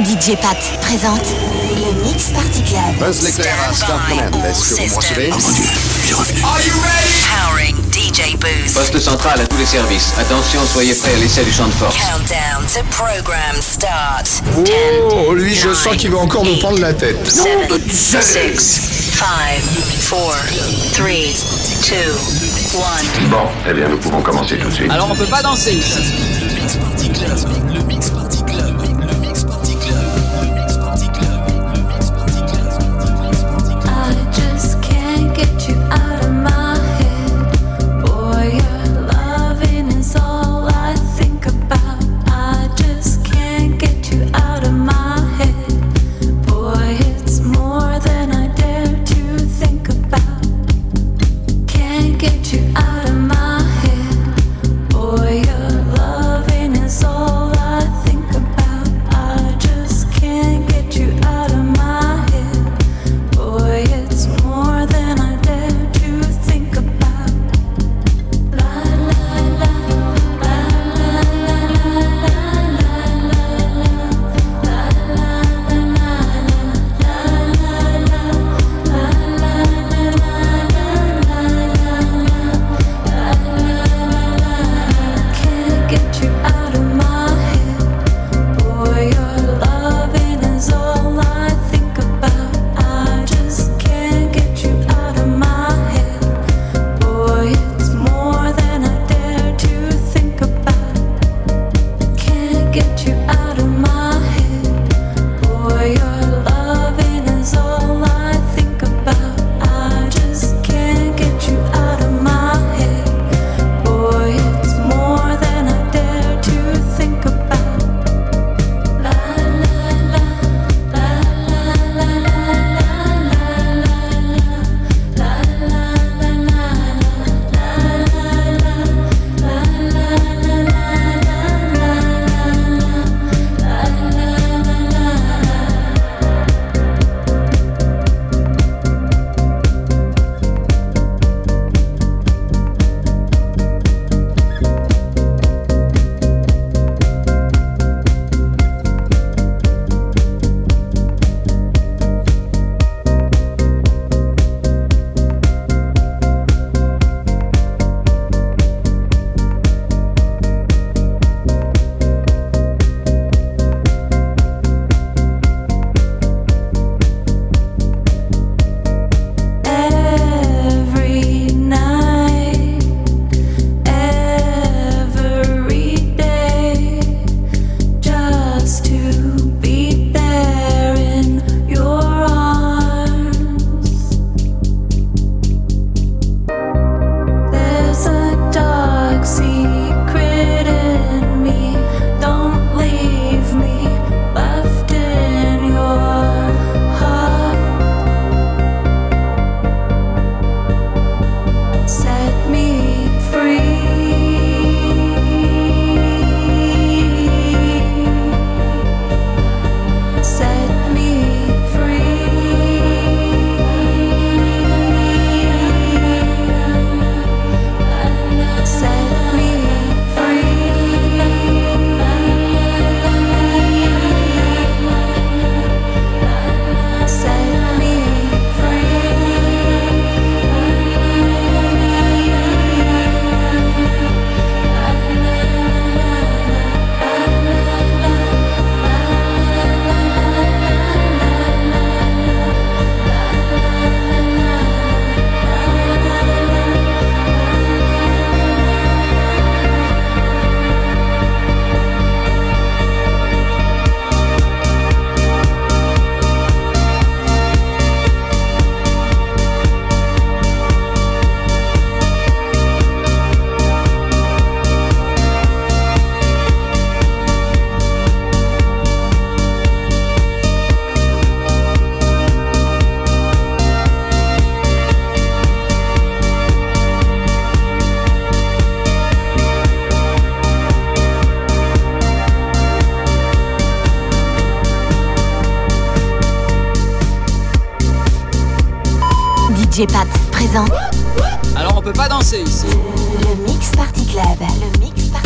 DJ Pat présente le Mix Party Club. Buzz l'éclair à Menendez que vous recevez. Are you ready? Powering DJ Booth. Poste central à tous les services. Attention, soyez prêts à l'essai du champ de force. Countdown to program start. Oh, lui, je sens qu'il va encore nous prendre la tête. 7, 6, 5, 4, 3, 2, 1. Bon, eh bien, nous pouvons commencer tout de suite. Alors on peut pas danser ici. I DJ Pat présente Alors on peut pas danser ici. le Mix Party Club. Le Mix Party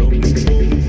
All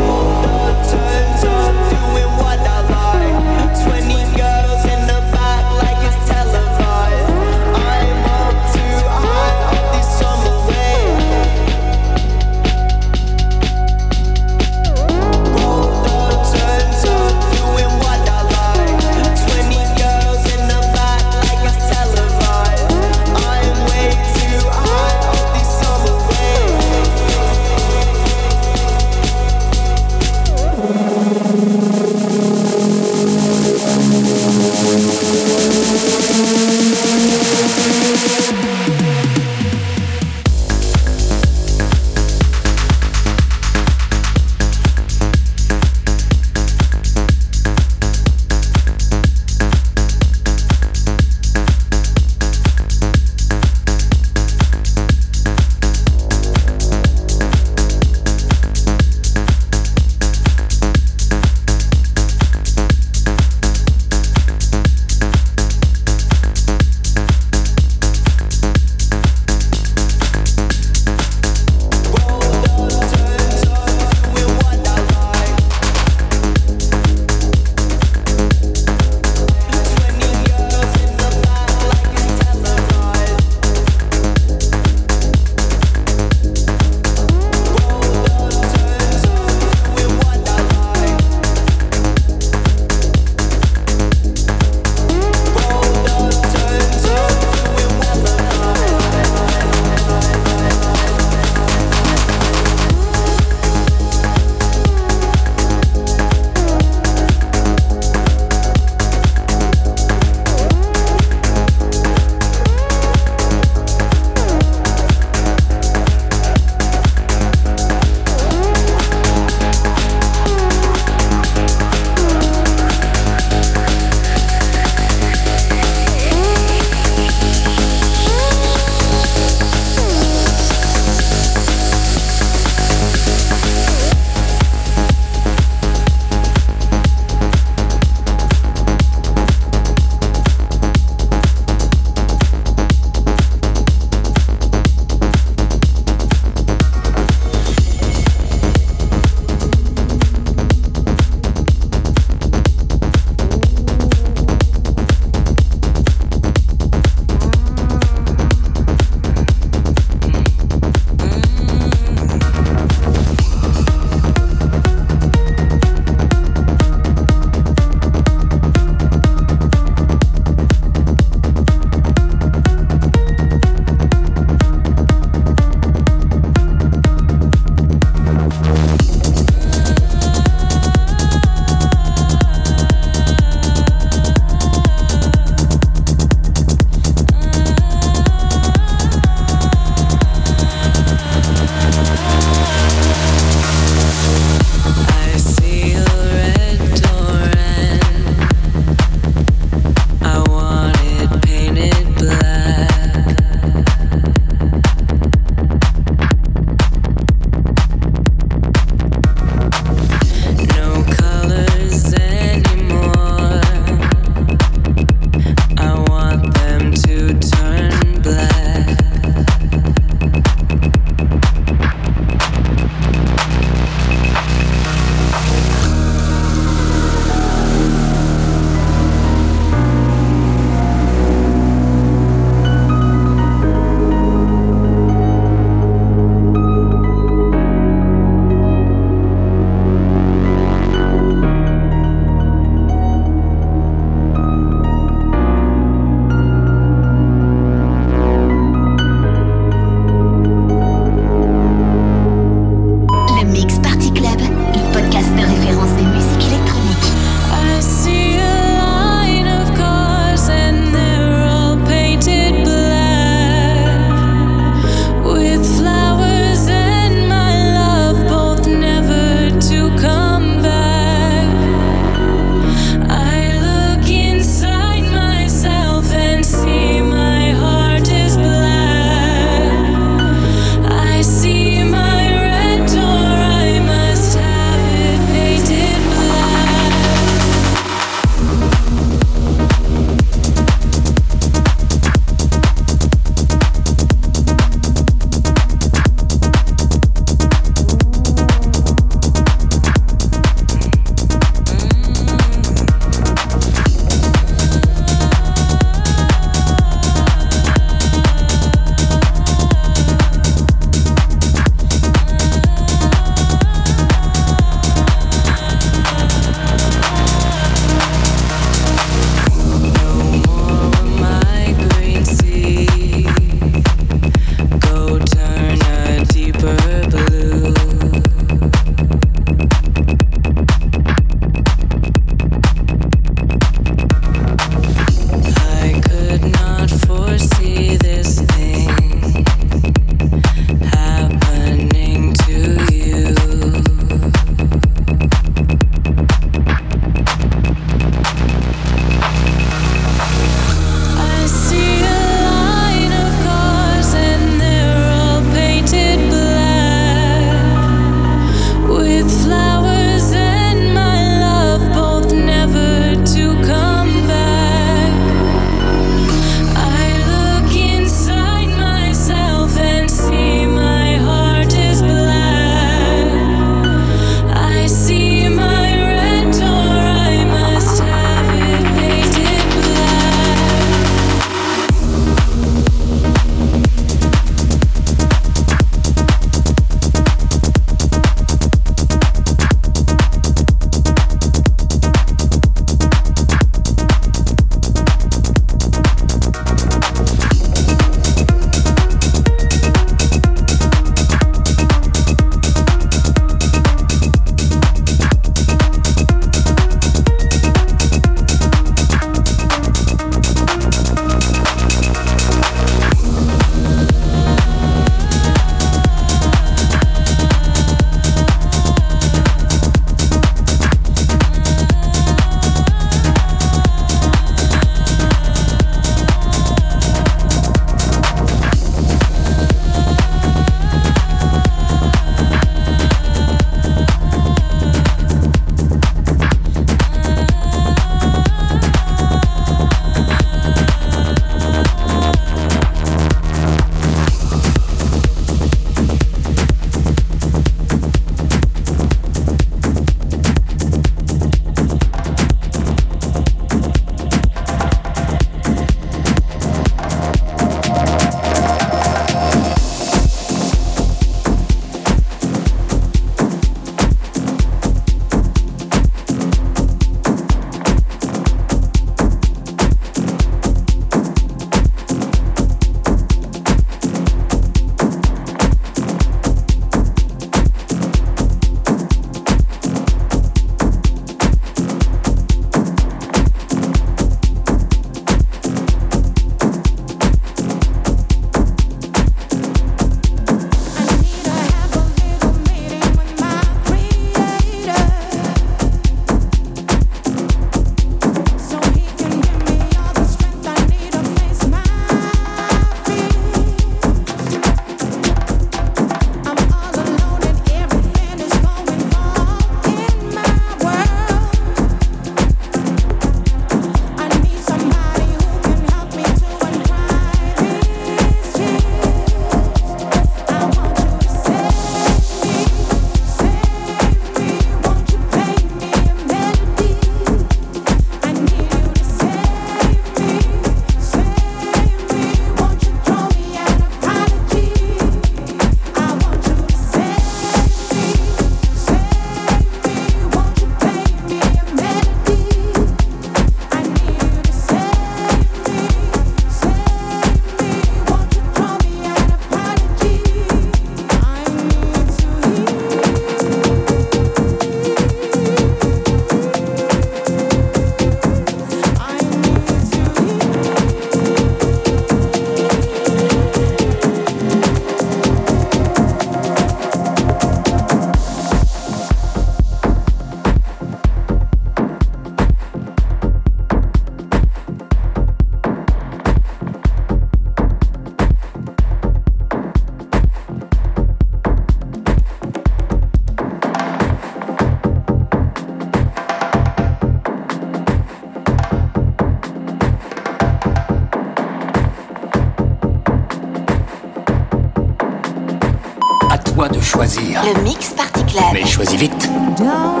Le Mix Party Club. Mais choisis vite. Don't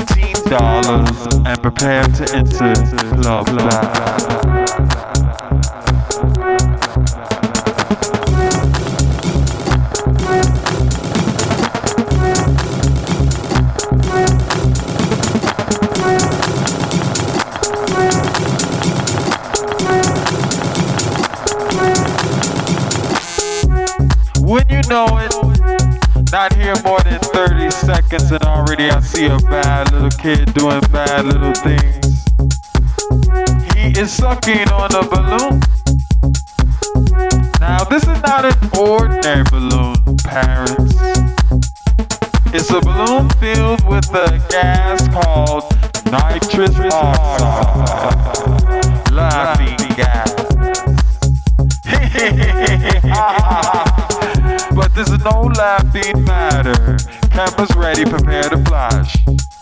your $15 and prepare to enter Club Bad. When you know it, not here more than 30 seconds and already I see a bad little kid doing bad little things. He is sucking on a balloon. Now this is not an ordinary balloon, parents. It's a balloon filled with a gas called nitrous oxide. Gas. No laughing matter. Cameras ready, prepare to. Flash.